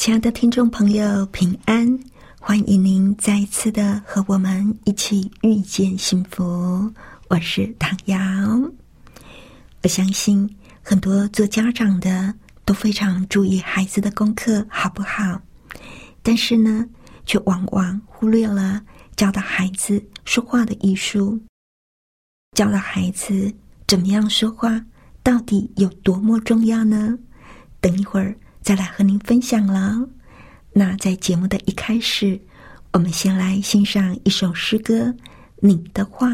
亲爱的听众朋友，平安！欢迎您再一次的和我们一起遇见幸福。我是唐瑶。我相信很多做家长的都非常注意孩子的功课好不好，但是呢，却往往忽略了教导孩子说话的艺术，教导孩子怎么样说话到底有多么重要呢？等一会儿。再来和您分享了。那在节目的一开始，我们先来欣赏一首诗歌《你的话》。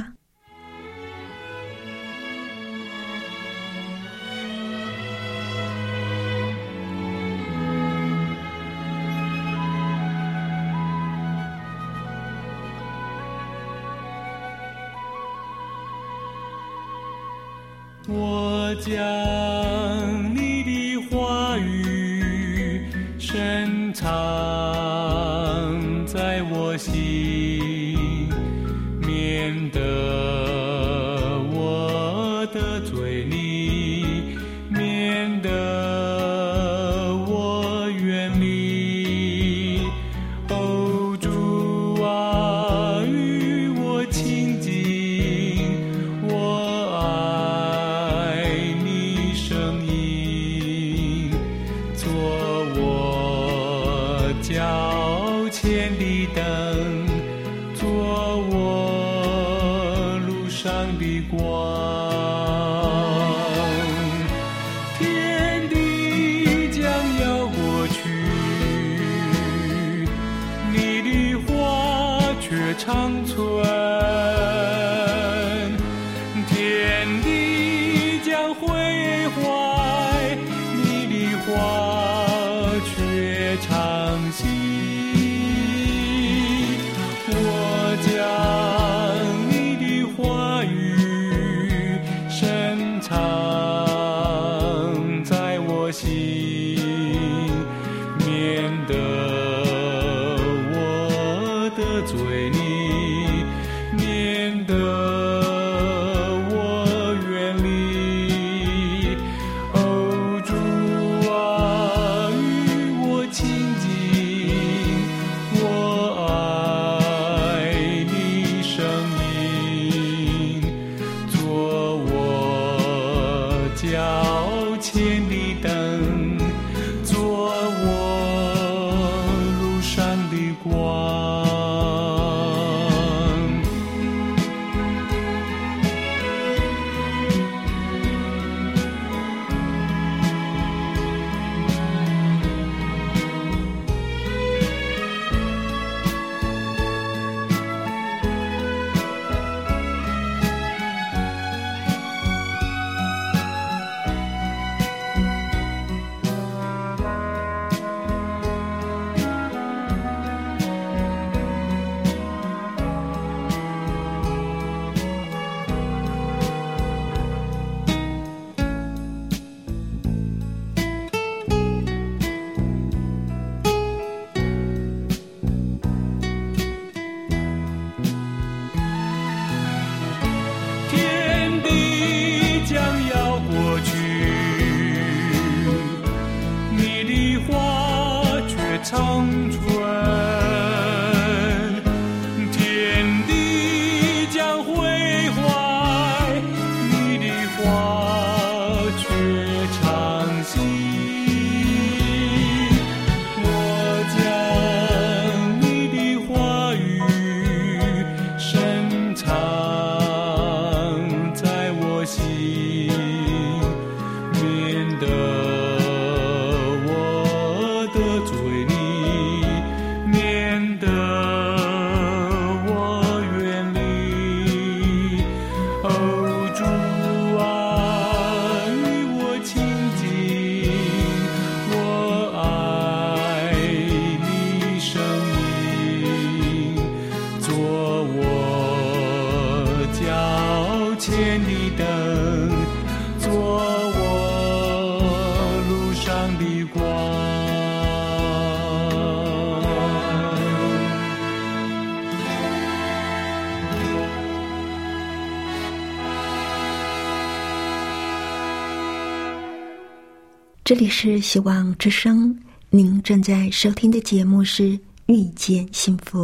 这里是希望之声，您正在收听的节目是《遇见幸福》，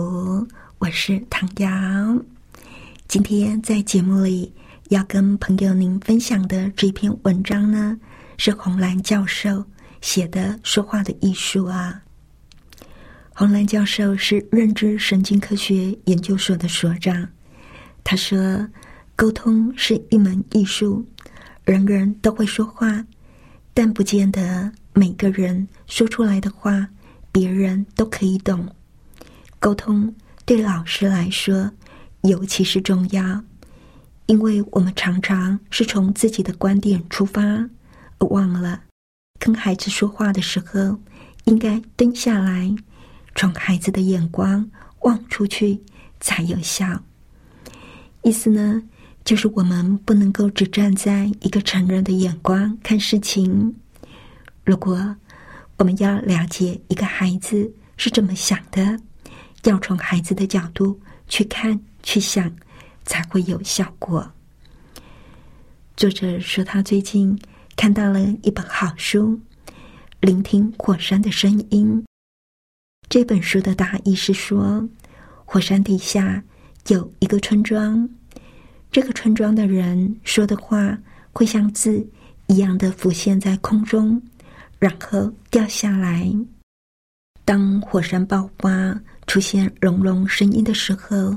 我是唐瑶。今天在节目里要跟朋友您分享的这篇文章呢，是红兰教授写的《说话的艺术》啊。红兰教授是认知神经科学研究所的所长，他说：“沟通是一门艺术，人人都会说话。”但不见得每个人说出来的话，别人都可以懂。沟通对老师来说尤其是重要，因为我们常常是从自己的观点出发，而忘了跟孩子说话的时候，应该蹲下来，从孩子的眼光望出去才有效。意思呢？就是我们不能够只站在一个成人的眼光看事情。如果我们要了解一个孩子是怎么想的，要从孩子的角度去看、去想，才会有效果。作者说，他最近看到了一本好书，《聆听火山的声音》。这本书的大意是说，火山底下有一个村庄。这个村庄的人说的话会像字一样的浮现在空中，然后掉下来。当火山爆发出现隆隆声音的时候，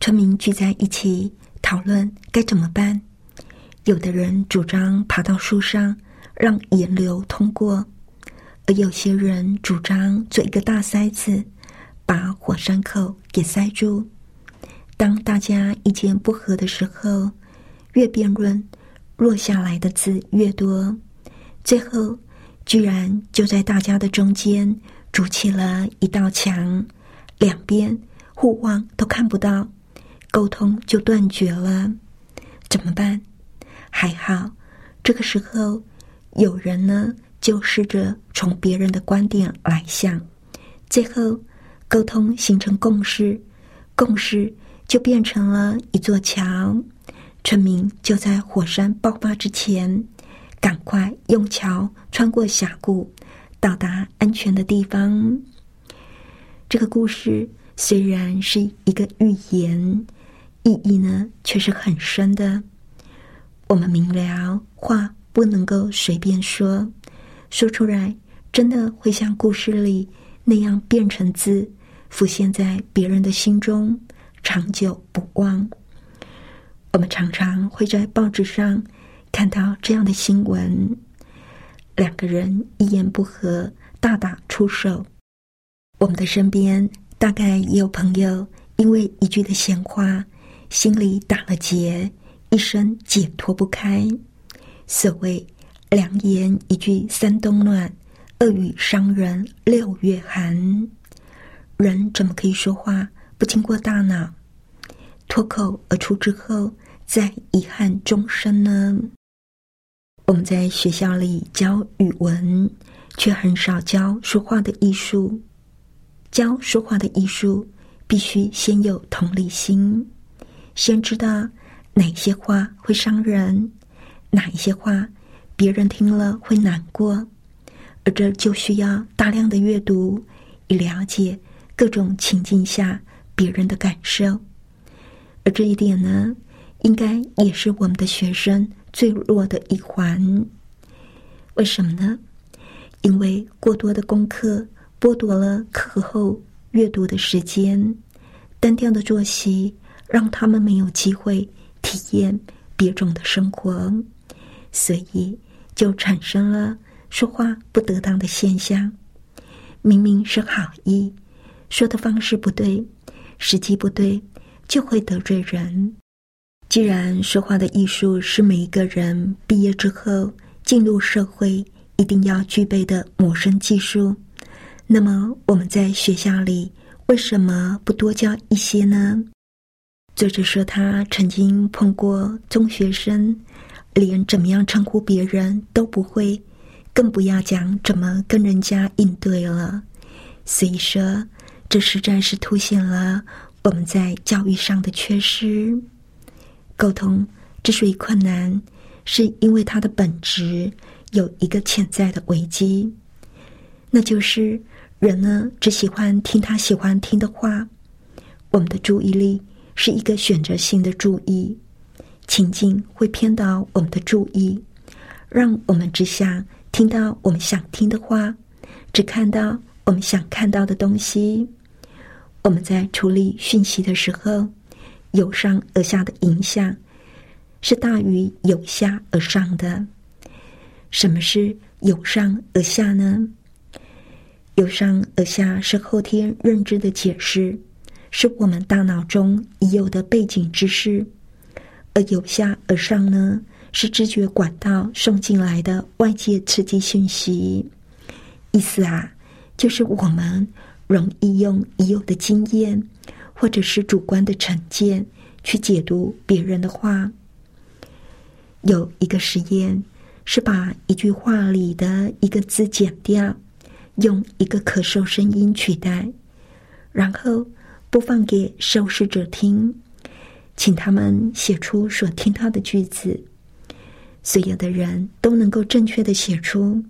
村民聚在一起讨论该怎么办。有的人主张爬到树上让岩流通过，而有些人主张做一个大塞子，把火山口给塞住。当大家意见不合的时候，越辩论，落下来的字越多，最后居然就在大家的中间筑起了一道墙，两边互望都看不到，沟通就断绝了。怎么办？还好，这个时候有人呢，就试着从别人的观点来想，最后沟通形成共识，共识。就变成了一座桥，村民就在火山爆发之前，赶快用桥穿过峡谷，到达安全的地方。这个故事虽然是一个寓言，意义呢却是很深的。我们明了，话不能够随便说，说出来真的会像故事里那样变成字，浮现在别人的心中。长久不忘。我们常常会在报纸上看到这样的新闻：两个人一言不合大打出手。我们的身边大概也有朋友因为一句的闲话，心里打了结，一生解脱不开。所谓“良言一句三冬暖，恶语伤人六月寒”。人怎么可以说话？不经过大脑，脱口而出之后，再遗憾终生呢？我们在学校里教语文，却很少教说话的艺术。教说话的艺术，必须先有同理心，先知道哪些话会伤人，哪一些话别人听了会难过，而这就需要大量的阅读，以了解各种情境下。别人的感受，而这一点呢，应该也是我们的学生最弱的一环。为什么呢？因为过多的功课剥夺了课后阅读的时间，单调的作息让他们没有机会体验别种的生活，所以就产生了说话不得当的现象。明明是好意，说的方式不对。时机不对，就会得罪人。既然说话的艺术是每一个人毕业之后进入社会一定要具备的谋生技术，那么我们在学校里为什么不多教一些呢？作者说，他曾经碰过中学生，连怎么样称呼别人都不会，更不要讲怎么跟人家应对了。所以说。这实在是凸显了我们在教育上的缺失。沟通之所以困难，是因为它的本质有一个潜在的危机，那就是人呢只喜欢听他喜欢听的话。我们的注意力是一个选择性的注意，情境会偏导我们的注意，让我们只想听到我们想听的话，只看到我们想看到的东西。我们在处理讯息的时候，由上而下的影响是大于由下而上的。什么是由上而下呢？由上而下是后天认知的解释，是我们大脑中已有的背景知识；而由下而上呢，是知觉管道送进来的外界刺激讯息。意思啊，就是我们容易用已有的经验，或者是主观的成见去解读别人的话。有一个实验。是把一句话里的一个字剪掉，用一个咳嗽声音取代，然后播放给受试者听，请他们写出所听到的句子。所有的人都能够正确的写出，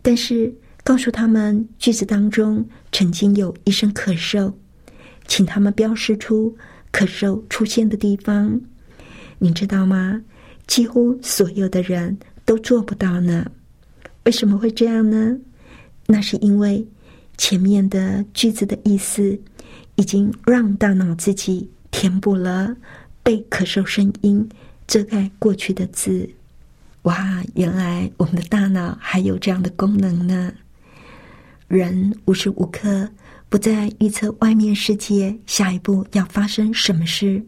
但是告诉他们句子当中曾经有一声咳嗽，请他们标示出咳嗽出现的地方。你知道吗？几乎所有的人。都做不到呢？为什么会这样呢？那是因为前面的句子的意思已经让大脑自己填补了被咳嗽声音遮盖过去的字。哇，原来我们的大脑还有这样的功能呢！人无时无刻不在预测外面世界下一步要发生什么事，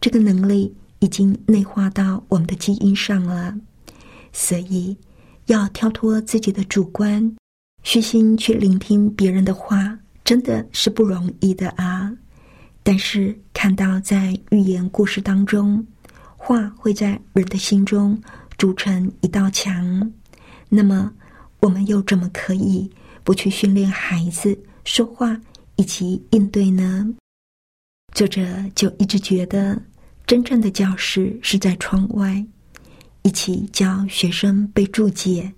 这个能力已经内化到我们的基因上了。所以，要跳脱自己的主观，虚心去聆听别人的话，真的是不容易的啊！但是，看到在寓言故事当中，话会在人的心中筑成一道墙，那么，我们又怎么可以不去训练孩子说话以及应对呢？作者就一直觉得，真正的教室是在窗外。一起教学生背注解，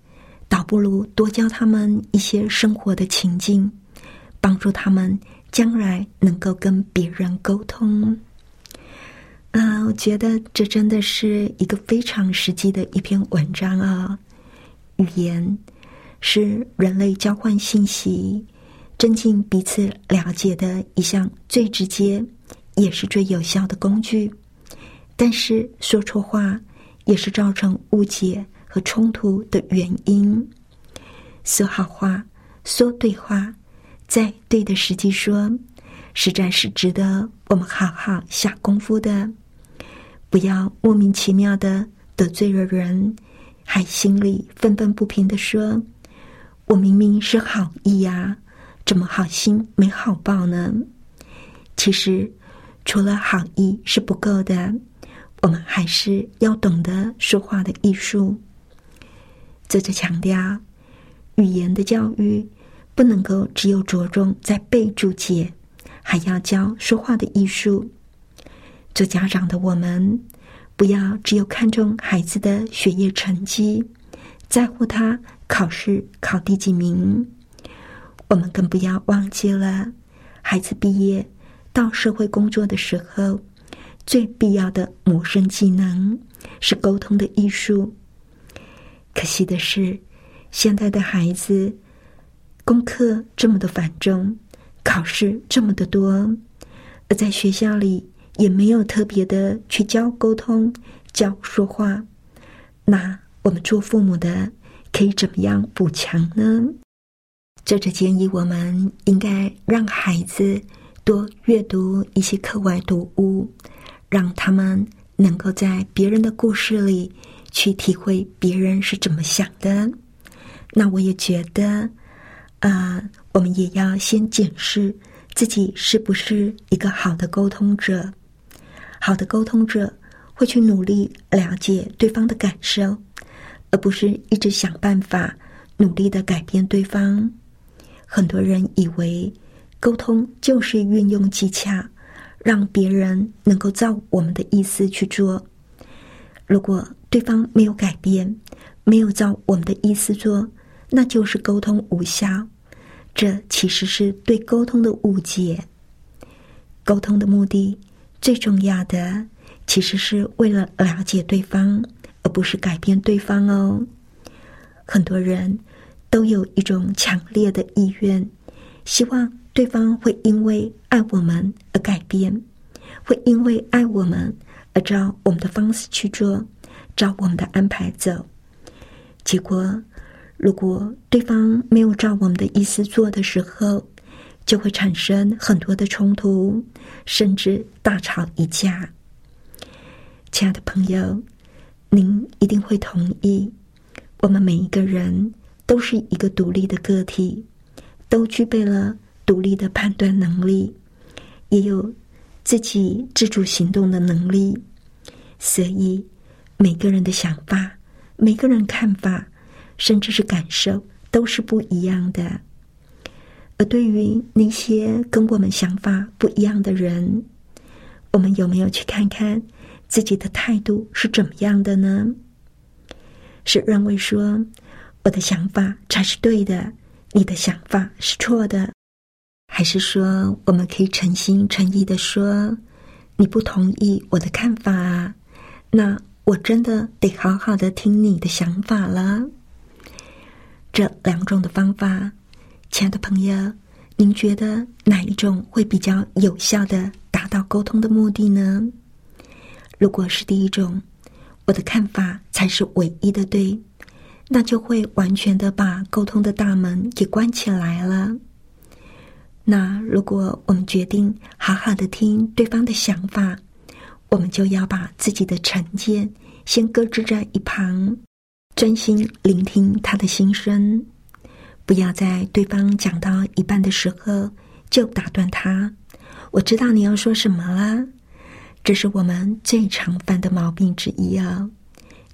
倒不如多教他们一些生活的情境，帮助他们将来能够跟别人沟通。啊，我觉得这真的是一个非常实际的一篇文章啊！语言是人类交换信息、增进彼此了解的一项最直接也是最有效的工具，但是说错话。也是造成误解和冲突的原因。说好话，说对话，在对的时机说，实在是值得我们好好下功夫的。不要莫名其妙的得罪了人，还心里愤愤不平的说：“我明明是好意呀，怎么好心没好报呢？”其实，除了好意是不够的。我们还是要懂得说话的艺术。作者强调，语言的教育不能够只有着重在背注解，还要教说话的艺术。做家长的我们，不要只有看重孩子的学业成绩，在乎他考试考第几名。我们更不要忘记了，孩子毕业到社会工作的时候。最必要的谋生技能是沟通的艺术。可惜的是，现在的孩子功课这么的繁重，考试这么的多，而在学校里也没有特别的去教沟通、教说话。那我们做父母的可以怎么样补强呢？作者建议我们应该让孩子多阅读一些课外读物。让他们能够在别人的故事里去体会别人是怎么想的。那我也觉得，啊，我们也要先检视自己是不是一个好的沟通者。好的沟通者会去努力了解对方的感受，而不是一直想办法努力的改变对方。很多人以为沟通就是运用技巧。让别人能够照我们的意思去做。如果对方没有改变，没有照我们的意思做，那就是沟通无效。这其实是对沟通的误解。沟通的目的最重要的，其实是为了了解对方，而不是改变对方哦。很多人都有一种强烈的意愿，希望对方会因为爱我们而改变，会因为爱我们而照我们的方式去做，照我们的安排走。结果。如果对方没有照我们的意思做的时候，就会产生很多的冲突，甚至大吵一架。亲爱的朋友，您一定会同意，我们每一个人都是一个独立的个体，都具备了独立的判断能力，也有自己自主行动的能力。所以，每个人的想法，每个人看法。甚至是感受都是不一样的，而对于那些跟我们想法不一样的人，我们有没有去看看自己的态度是怎么样的呢？是认为说我的想法才是对的，你的想法是错的，还是说我们可以诚心诚意的说你不同意我的看法啊？那我真的得好好的听你的想法了。这两种的方法，亲爱的朋友，您觉得哪一种会比较有效的达到沟通的目的呢？如果是第一种，我的看法才是唯一的对，那就会完全的把沟通的大门给关起来了。那如果我们决定好好的听对方的想法，我们就要把自己的成见先搁置在一旁。专心聆听他的心声，不要在对方讲到一半的时候就打断他。我知道你要说什么了，这是我们最常犯的毛病之一啊！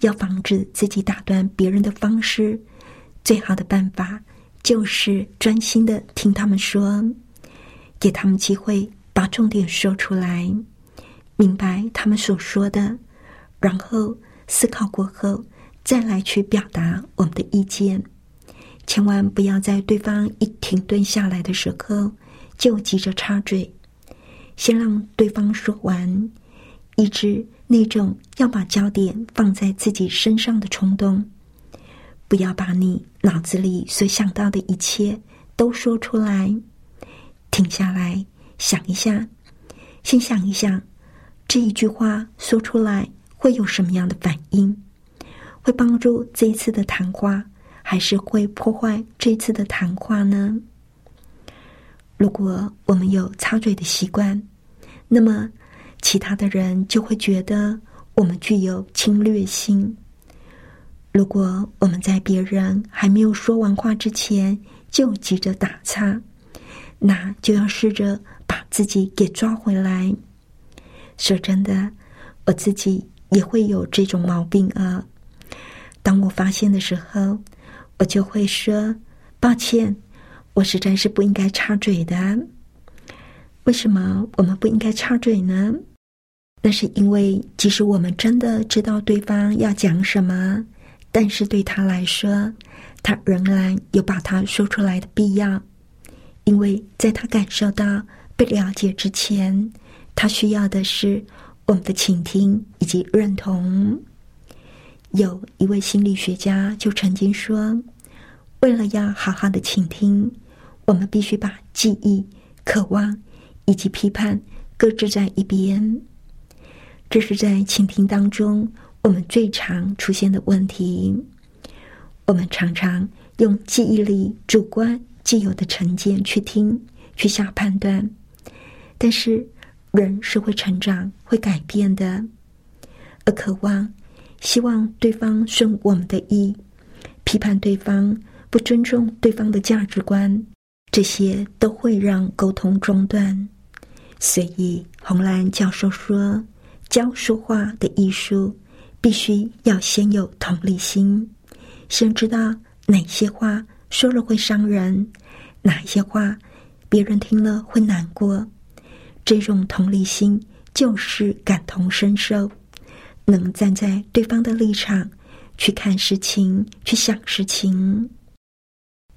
要防止自己打断别人的方式，最好的办法就是专心的听他们说，给他们机会把重点说出来，明白他们所说的，然后思考过后。再来去表达我们的意见，千万不要在对方一停顿下来的时候就急着插嘴，先让对方说完，抑制那种要把焦点放在自己身上的冲动。不要把你脑子里所想到的一切都说出来，停下来想一下，先想一想这一句话说出来会有什么样的反应。会帮助这一次的谈话，还是会破坏这次的谈话呢？如果我们有插嘴的习惯，那么其他的人就会觉得我们具有侵略性。如果我们在别人还没有说完话之前就急着打岔，那就要试着把自己给抓回来。说真的，我自己也会有这种毛病啊。当我发现的时候，我就会说：“抱歉，我实在是不应该插嘴的。”为什么我们不应该插嘴呢？那是因为，即使我们真的知道对方要讲什么，但是对他来说，他仍然有把它说出来的必要。因为在他感受到被了解之前，他需要的是我们的倾听以及认同。有一位心理学家就曾经说：“为了要好好的倾听，我们必须把记忆、渴望以及批判搁置在一边。这是在倾听当中我们最常出现的问题。我们常常用记忆力主观既有的成见去听、去下判断，但是人是会成长、会改变的，而渴望。”希望对方顺我们的意，批判对方不尊重对方的价值观，这些都会让沟通中断。所以，红兰教授说，教说话的艺术，必须要先有同理心，先知道哪些话说了会伤人，哪些话别人听了会难过。这种同理心就是感同身受。能站在对方的立场去看事情，去想事情。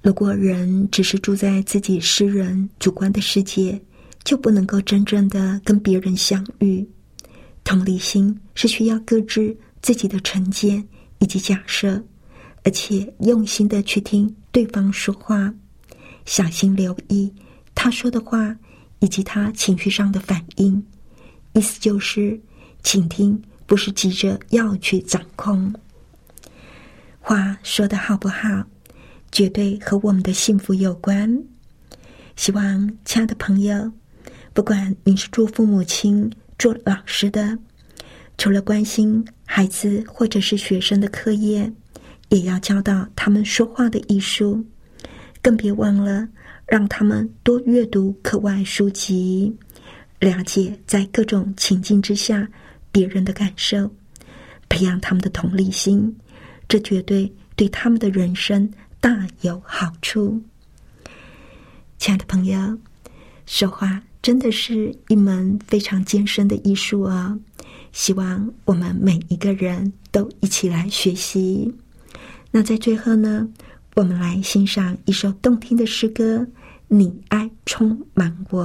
如果人只是住在自己私人主观的世界，就不能够真正的跟别人相遇。同理心是需要搁置自己的成见以及假设，而且用心的去听对方说话，小心留意他说的话以及他情绪上的反应。意思就是，倾听不是急着要去掌控。话说的好不好，绝对和我们的幸福有关。希望亲爱的朋友，不管你是做父母亲、做老师的，除了关心孩子或者是学生的课业，也要教导他们说话的艺术。更别忘了让他们多阅读课外书籍，了解在各种情境之下别人的感受，培养他们的同理心。这绝对对他们的人生大有好处。亲爱的朋友，说话真的是一门非常艰深的艺术哦。希望我们每一个人都一起来学习。那在最后呢，我们来欣赏一首动听的诗歌《你爱充满我》。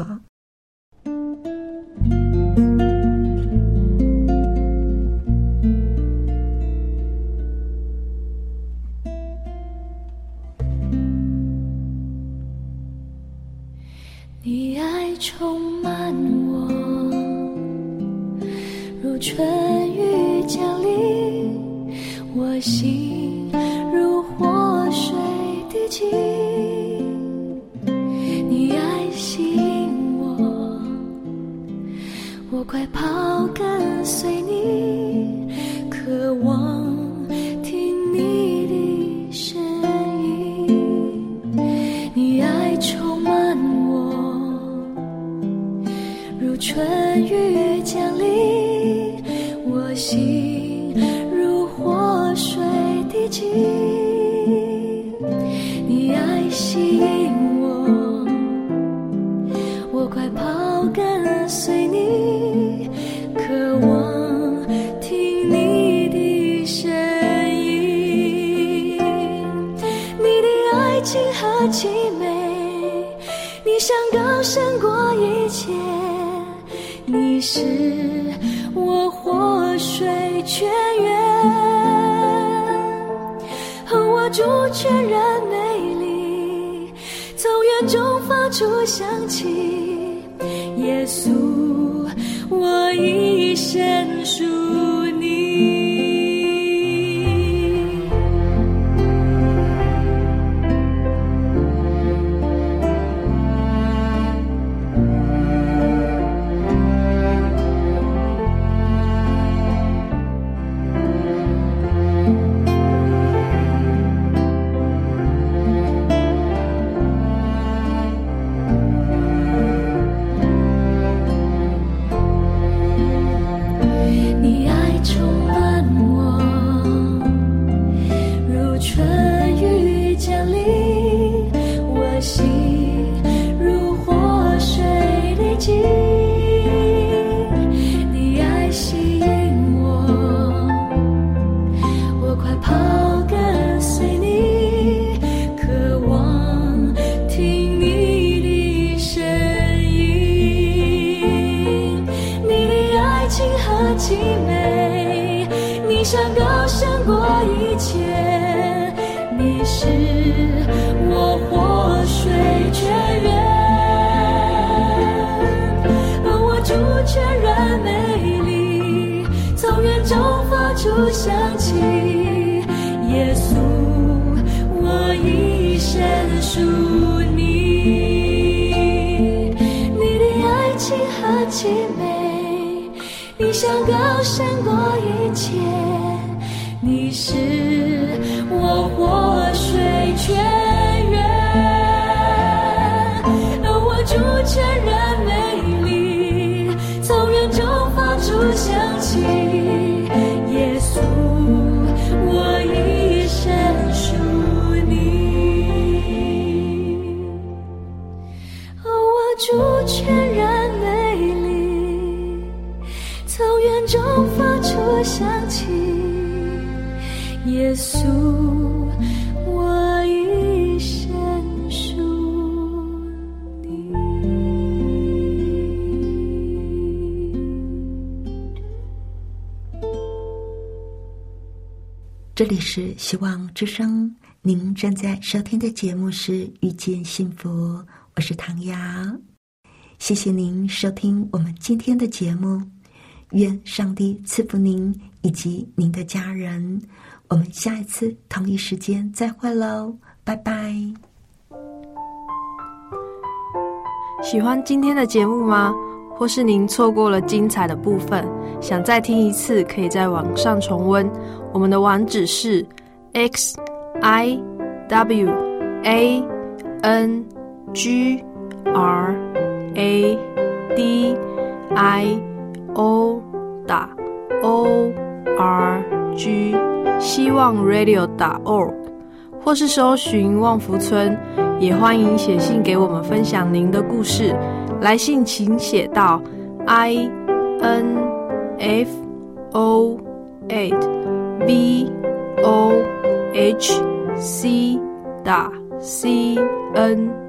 充满我，如春雨降临，我心如活水滴进。你爱吸引我，我快跑跟随你，渴望。一不想起耶稣我一生属你。你的爱情和凄美你想高山过一起稣，我一生属你。这里是希望之声，您正在收听的节目是《遇见幸福》，我是唐瑶。谢谢您收听我们今天的节目，愿上帝赐福您以及您的家人。我们下一次同一时间再会喽，拜拜。喜欢今天的节目吗？或是您错过了精彩的部分，想再听一次，可以在网上重温。我们的网址是 x i w a n g r a d i o 打 o r g 希望 radio 打 org，或是搜寻旺福村，也欢迎写信给我们分享您的故事。来信请写到 i n f o eight v o h c 打 c n。